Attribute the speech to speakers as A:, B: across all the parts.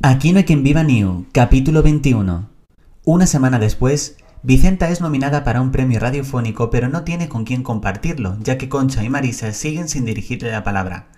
A: Aquí no hay quien viva New, capítulo 21. Una semana después, Vicenta es nominada para un premio radiofónico pero no tiene con quién compartirlo, ya que Concha y Marisa siguen sin dirigirle la palabra.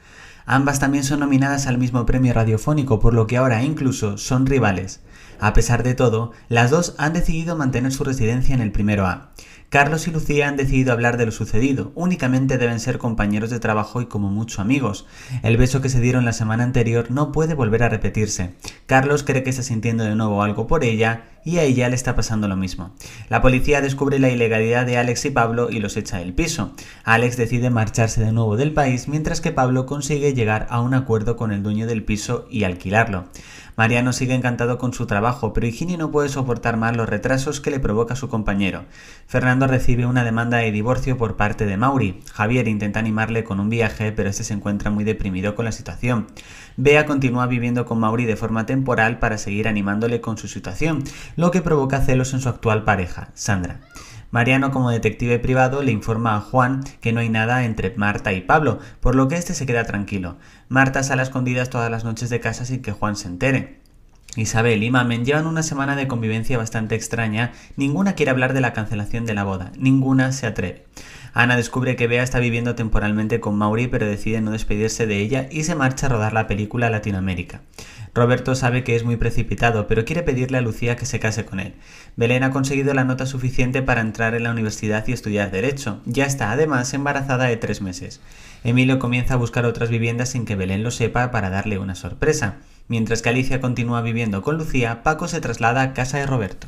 A: Ambas también son nominadas al mismo premio radiofónico, por lo que ahora incluso son rivales. A pesar de todo, las dos han decidido mantener su residencia en el primero A. Carlos y Lucía han decidido hablar de lo sucedido, únicamente deben ser compañeros de trabajo y como mucho amigos. El beso que se dieron la semana anterior no puede volver a repetirse. Carlos cree que está sintiendo de nuevo algo por ella y a ella le está pasando lo mismo. La policía descubre la ilegalidad de Alex y Pablo y los echa del piso. Alex decide marcharse de nuevo del país mientras que Pablo consigue llegar a un acuerdo con el dueño del piso y alquilarlo. Mariano sigue encantado con su trabajo, pero Higinio no puede soportar más los retrasos que le provoca su compañero. Fernando recibe una demanda de divorcio por parte de Mauri. Javier intenta animarle con un viaje, pero este se encuentra muy deprimido con la situación. Bea continúa viviendo con Mauri de forma temporal para seguir animándole con su situación, lo que provoca celos en su actual pareja, Sandra. Mariano, como detective privado, le informa a Juan que no hay nada entre Marta y Pablo, por lo que este se queda tranquilo. Marta sale a escondidas todas las noches de casa sin que Juan se entere. Isabel y Mamen llevan una semana de convivencia bastante extraña, ninguna quiere hablar de la cancelación de la boda, ninguna se atreve. Ana descubre que Bea está viviendo temporalmente con Mauri pero decide no despedirse de ella y se marcha a rodar la película Latinoamérica. Roberto sabe que es muy precipitado, pero quiere pedirle a Lucía que se case con él. Belén ha conseguido la nota suficiente para entrar en la universidad y estudiar Derecho. Ya está, además, embarazada de tres meses. Emilio comienza a buscar otras viviendas sin que Belén lo sepa para darle una sorpresa. Mientras que Alicia continúa viviendo con Lucía, Paco se traslada a casa de Roberto.